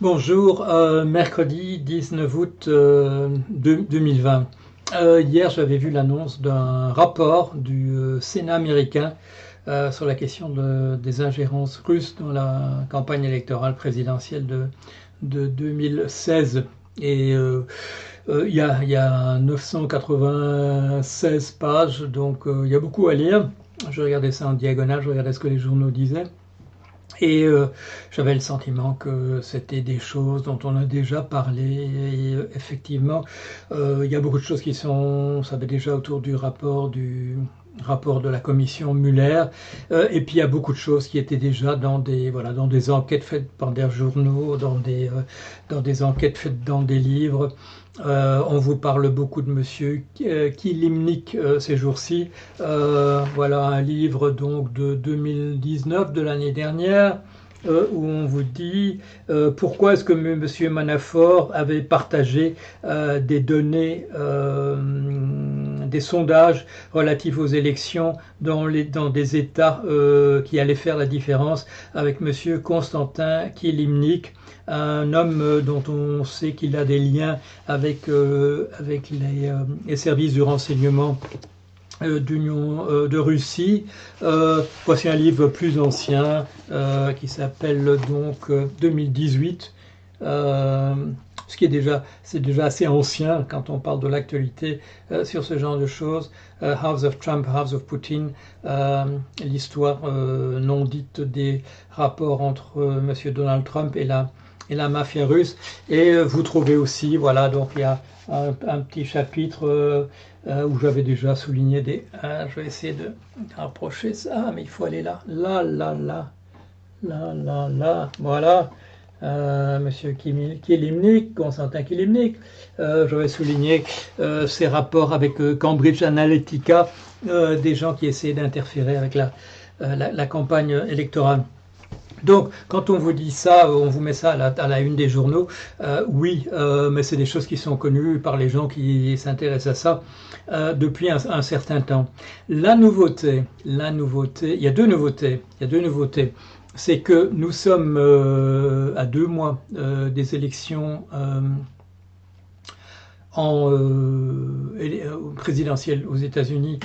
Bonjour, euh, mercredi 19 août euh, 2020. Euh, hier, j'avais vu l'annonce d'un rapport du euh, Sénat américain euh, sur la question de, des ingérences russes dans la campagne électorale présidentielle de, de 2016. Et euh, euh, il y, a 996 pages, donc il y a beaucoup à lire. Je regardais ça en diagonale, je regardais ce que les journaux disaient. Et euh, j'avais le sentiment que c'était des choses dont on a déjà parlé. Et euh, effectivement, euh, il y a beaucoup de choses qui sont, on savait déjà autour du rapport du rapport de la commission Muller. et puis il y a beaucoup de choses qui étaient déjà dans des voilà dans des enquêtes faites par des journaux, dans des dans des enquêtes faites dans des livres. Euh, on vous parle beaucoup de Monsieur Kilimnik euh, ces jours-ci. Euh, voilà un livre donc de 2019 de l'année dernière où on vous dit pourquoi est-ce que Monsieur Manafort avait partagé des données, des sondages relatifs aux élections dans, les, dans des États qui allaient faire la différence avec Monsieur Constantin Kilimnik un homme dont on sait qu'il a des liens avec, euh, avec les, euh, services du renseignement euh, d'Union euh, de Russie. Euh, voici un livre plus ancien qui s'appelle donc 2018. Ce qui est déjà, c'est déjà assez ancien quand on parle de l'actualité sur ce genre de choses. House of Trump, House of Putin, l'histoire non dite des rapports entre Monsieur Donald Trump et la et la mafia russe. Et euh, vous trouvez aussi, voilà, donc il y a un, petit chapitre euh, euh, où j'avais déjà souligné des. Je vais essayer de rapprocher ça, mais il faut aller là, là, là, là, là, là, là, voilà. Euh, Monsieur Kilimnik, Constantin Kilimnik, euh, j'aurais souligné euh, ses rapports avec Cambridge Analytica, des gens qui essaient d'interférer avec la, campagne électorale. Donc, quand on vous dit ça, on vous met ça à la, une des journaux, euh, oui, euh, mais c'est des choses qui sont connues par les gens qui s'intéressent à ça euh, depuis un, un, certain temps. La nouveauté, la nouveauté, il y a deux nouveautés, il y a deux nouveautés. C'est que nous sommes euh, à deux mois euh, des élections euh, présidentielle aux États-Unis,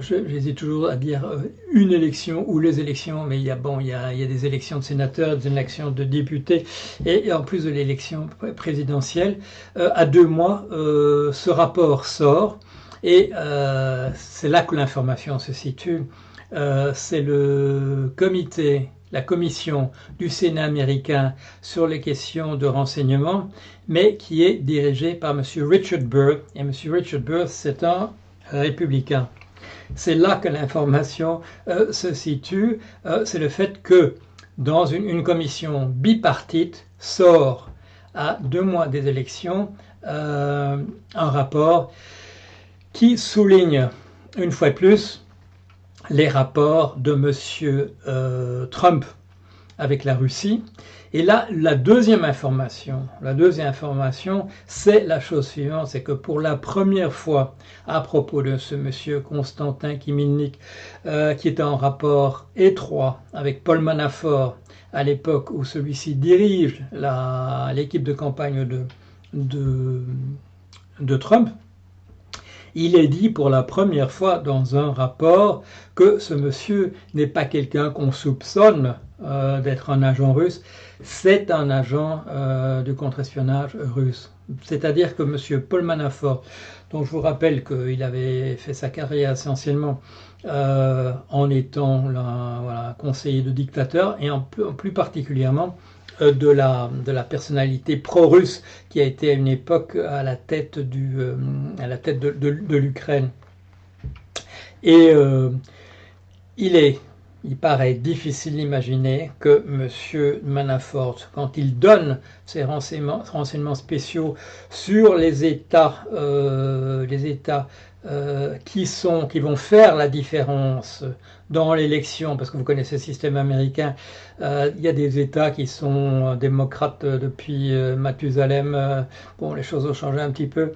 j'hésite toujours à dire une élection ou les élections, mais il y a bon, il y a, des élections de sénateurs, des élections de députés, et, en plus de l'élection présidentielle, à deux mois, ce rapport sort, et c'est là que l'information se situe. C'est le comité la commission du Sénat américain sur les questions de renseignement, mais qui est dirigée par M. Richard Burr. Et M. Richard Burr, c'est un républicain. C'est là que l'information euh, se situe. Euh, c'est le fait que dans une, une, commission bipartite sort à deux mois des élections euh, un rapport qui souligne une fois de plus les rapports de M. Euh, Trump avec la Russie. Et là, la deuxième information, la deuxième information, c'est la chose suivante, c'est que pour la première fois, à propos de ce monsieur Constantin Kimilnik, euh, qui est en rapport étroit avec Paul Manafort, à l'époque où celui-ci dirige l'équipe de campagne de, de Trump, il est dit pour la première fois dans un rapport que ce monsieur n'est pas quelqu'un qu'on soupçonne euh, d'être un agent russe, c'est un agent euh, du contre-espionnage russe. C'est-à-dire que monsieur Paul Manafort, dont je vous rappelle qu'il avait fait sa carrière essentiellement euh, en étant conseiller de dictateur et plus particulièrement de la, de la personnalité pro-russe qui a été à une époque à la tête, du, euh, à la tête de, l'Ukraine. Et euh, il est, il paraît difficile d'imaginer que M. Manafort, quand il donne ses renseignements, spéciaux sur les États, euh, les États euh, qui sont, qui vont faire la différence dans l'élection, parce que vous connaissez le système américain, euh, il y a des États qui sont démocrates depuis euh, Mathusalem. bon, les choses ont changé un petit peu,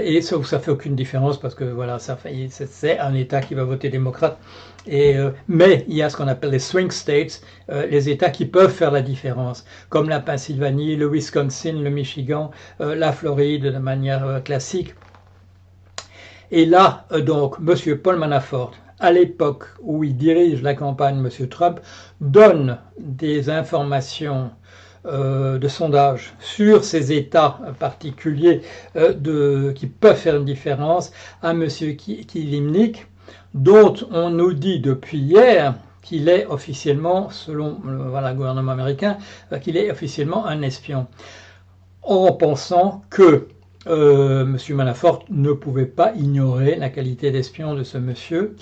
et ça, ça fait aucune différence parce que voilà, c'est un État qui va voter démocrate. Et, mais il y a ce qu'on appelle les swing states, les États qui peuvent faire la différence, comme la Pennsylvanie, le Wisconsin, le Michigan, la Floride de manière classique. Et là, euh, donc, M. Paul Manafort, à l'époque où il dirige la campagne, M. Trump, donne des informations euh, de sondage sur ces États particuliers euh, qui peuvent faire une différence à M. Kilimnik, dont on nous dit depuis hier qu'il est officiellement, selon le gouvernement américain, qu'il est officiellement un espion, en pensant que euh, Monsieur Manafort ne pouvait pas ignorer la qualité d'espion de ce monsieur.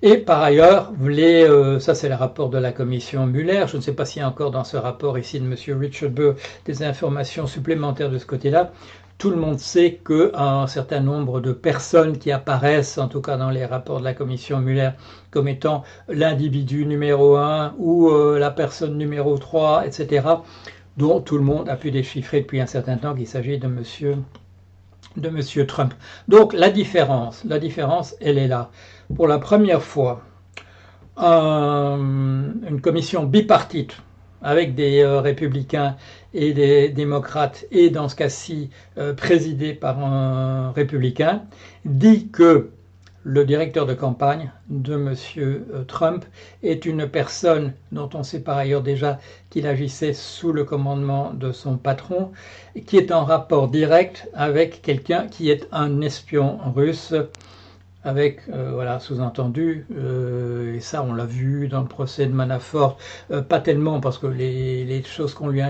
Et par ailleurs, euh, ça c'est le rapport de la commission Muller, je ne sais pas s'il y a encore dans ce rapport ici de Monsieur Richard Burr des informations supplémentaires de ce côté-là. Tout le monde sait qu'un certain nombre de personnes qui apparaissent, en tout cas dans les rapports de la commission Muller, comme étant l'individu numéro 1 ou euh, la personne numéro 3, etc., dont tout le monde a pu déchiffrer depuis un certain temps qu'il s'agit de Monsieur de M. Trump. Donc la différence, la différence, elle est là. Pour la première fois, une commission bipartite avec des euh, républicains et des démocrates, et dans ce cas-ci euh, présidée par un républicain, dit que le directeur de campagne de M. Euh, Trump est une personne dont on sait par ailleurs déjà qu'il agissait sous le commandement de son patron, qui est en rapport direct avec quelqu'un qui est un espion russe avec, euh, voilà, sous-entendu, euh, et ça on l'a vu dans le procès de Manafort, euh, pas tellement parce que les, choses lui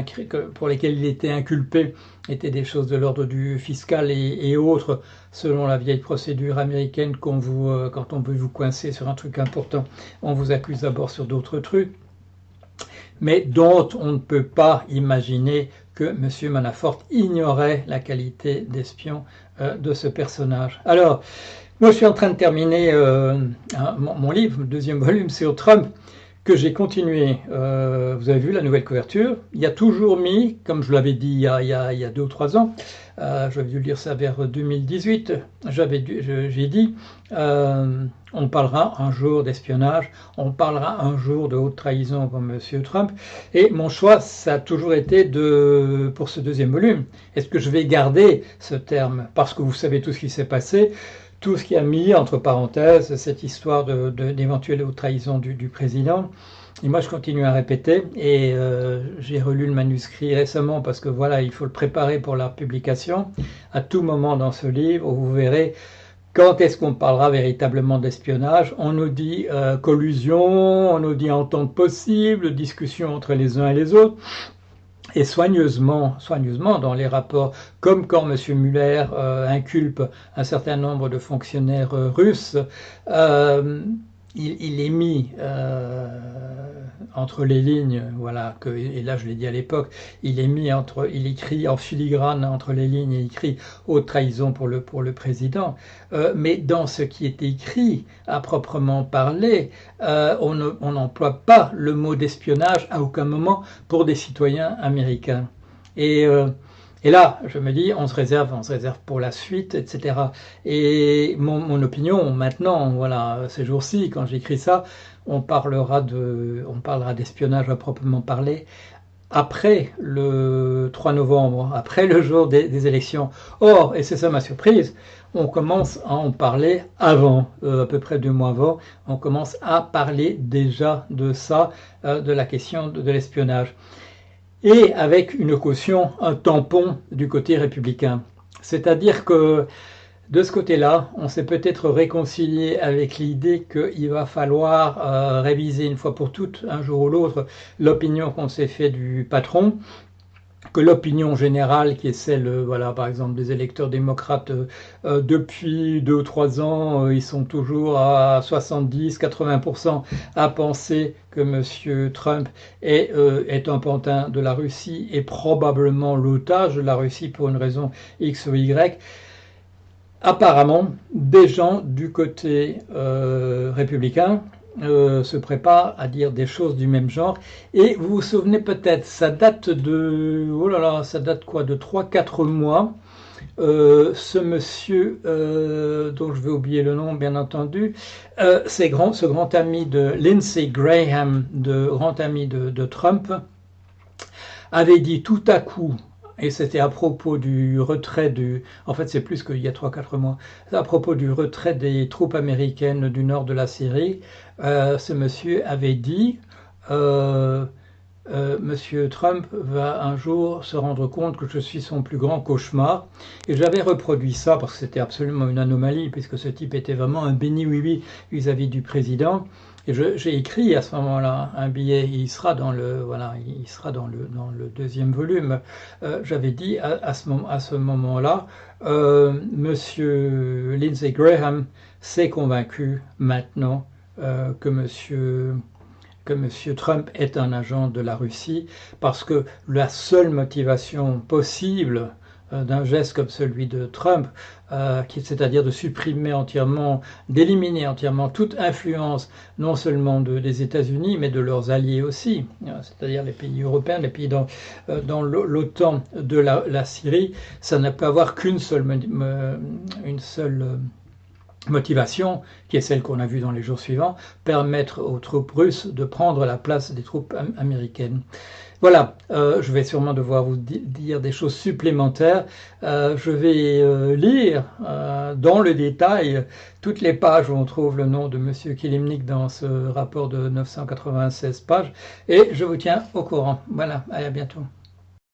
pour lesquelles il était inculpé étaient des choses de l'ordre du fiscal et, autres, selon la vieille procédure américaine, vous, quand on veut vous coincer sur un truc important, on vous accuse d'abord sur d'autres trucs, mais dont on ne peut pas imaginer que M. Manafort ignorait la qualité d'espion de ce personnage. Alors, moi, je suis en train de terminer euh, mon, livre, le deuxième volume sur Trump, que j'ai continué. Euh, vous avez vu la nouvelle couverture. Il y a toujours mis, comme je l'avais dit il y, a, deux ou trois ans, euh, j'avais dû lire ça vers 2018, j'avais j'ai dit, on parlera un jour d'espionnage, on parlera un jour de haute trahison comme M. Trump. Et mon choix, ça a toujours été de, pour ce deuxième volume, est-ce que je vais garder ce terme? Parce que vous savez tout ce qui s'est passé tout ce qui a mis entre parenthèses cette histoire d'éventuelle de, trahison du, président. Et moi, je continue à répéter, et euh, j'ai relu le manuscrit récemment parce que voilà, il faut le préparer pour la publication. À tout moment dans ce livre, vous verrez quand est-ce qu'on parlera véritablement d'espionnage. On nous dit euh, collusion, on nous dit entente possible, discussion entre les uns et les autres et soigneusement, soigneusement dans les rapports, comme quand M. Muller euh, inculpe un certain nombre de fonctionnaires euh, russes, euh, il, est mis entre les lignes, voilà, que, et là je l'ai dit à l'époque, il est mis entre, il écrit en filigrane entre les lignes, il écrit haute trahison pour le, pour le président, euh, mais dans ce qui est écrit, à proprement parler, euh, on n'emploie pas le mot d'espionnage à aucun moment pour des citoyens américains. Et, euh, et là, je me dis, on se réserve, on se réserve pour la suite, etc. Et mon, opinion, maintenant, voilà, ces jours-ci, quand j'écris ça, on parlera de, on parlera d'espionnage à proprement parler après le 3 novembre, après le jour des, élections. Or, et c'est ça ma surprise, on commence à en parler avant, euh, à peu près deux mois avant, on commence à parler déjà de ça, euh, de la question de l'espionnage. Et avec une caution, un tampon du côté républicain. C'est-à-dire que de ce côté-là, on s'est peut-être réconcilié avec l'idée qu'il va falloir euh, réviser une fois pour toutes, un jour ou l'autre, l'opinion qu'on s'est fait du patron, que l'opinion générale, qui est celle, euh, voilà, par exemple, des électeurs démocrates, euh, depuis deux ou trois ans, ils sont toujours à 70-80% à penser que M. Trump est, un pantin de la Russie et probablement l'otage de la Russie pour une raison X ou Y apparemment, des gens du côté euh, républicain euh, se préparent à dire des choses du même genre. Et vous vous souvenez peut-être, ça date de, oh là là, ça date quoi, de 3-4 mois. Euh, ce monsieur, dont je vais oublier le nom, bien entendu, c'est grand, ce grand ami de Lindsey Graham, de grand ami de Trump, avait dit tout à coup, et c'était à propos du retrait du... En fait, c'est plus qu'il y a 3-4 mois. À propos du retrait des troupes américaines du nord de la Syrie, euh, ce monsieur avait dit... Euh, euh, Monsieur Trump va un jour se rendre compte que je suis son plus grand cauchemar. Et j'avais reproduit ça parce que c'était absolument une anomalie, puisque ce type était vraiment un béni-oui-oui vis-à-vis du président. J'ai écrit à ce moment-là un billet, il sera dans le, voilà, il sera dans le, dans le deuxième volume. Euh, j'avais dit à, ce moment, à ce moment-là, euh, Monsieur Lindsey Graham s'est convaincu maintenant euh, que Monsieur que M. Trump est un agent de la Russie, parce que la seule motivation possible d'un geste comme celui de Trump, euh, c'est-à-dire de supprimer entièrement, d'éliminer entièrement toute influence, non seulement des États-Unis, mais de leurs alliés aussi, euh, c'est-à-dire les pays européens, les pays dans, dans l'OTAN de la, Syrie, ça ne peut avoir qu'une seule, une seule motivation, qui est celle qu'on a vue dans les jours suivants, permettre aux troupes russes de prendre la place des troupes américaines. Voilà, euh, je vais sûrement devoir vous dire des choses supplémentaires. Euh, je vais euh, lire dans le détail toutes les pages où on trouve le nom de M. Kilimnik dans ce rapport de 996 pages et je vous tiens au courant. Voilà, à bientôt.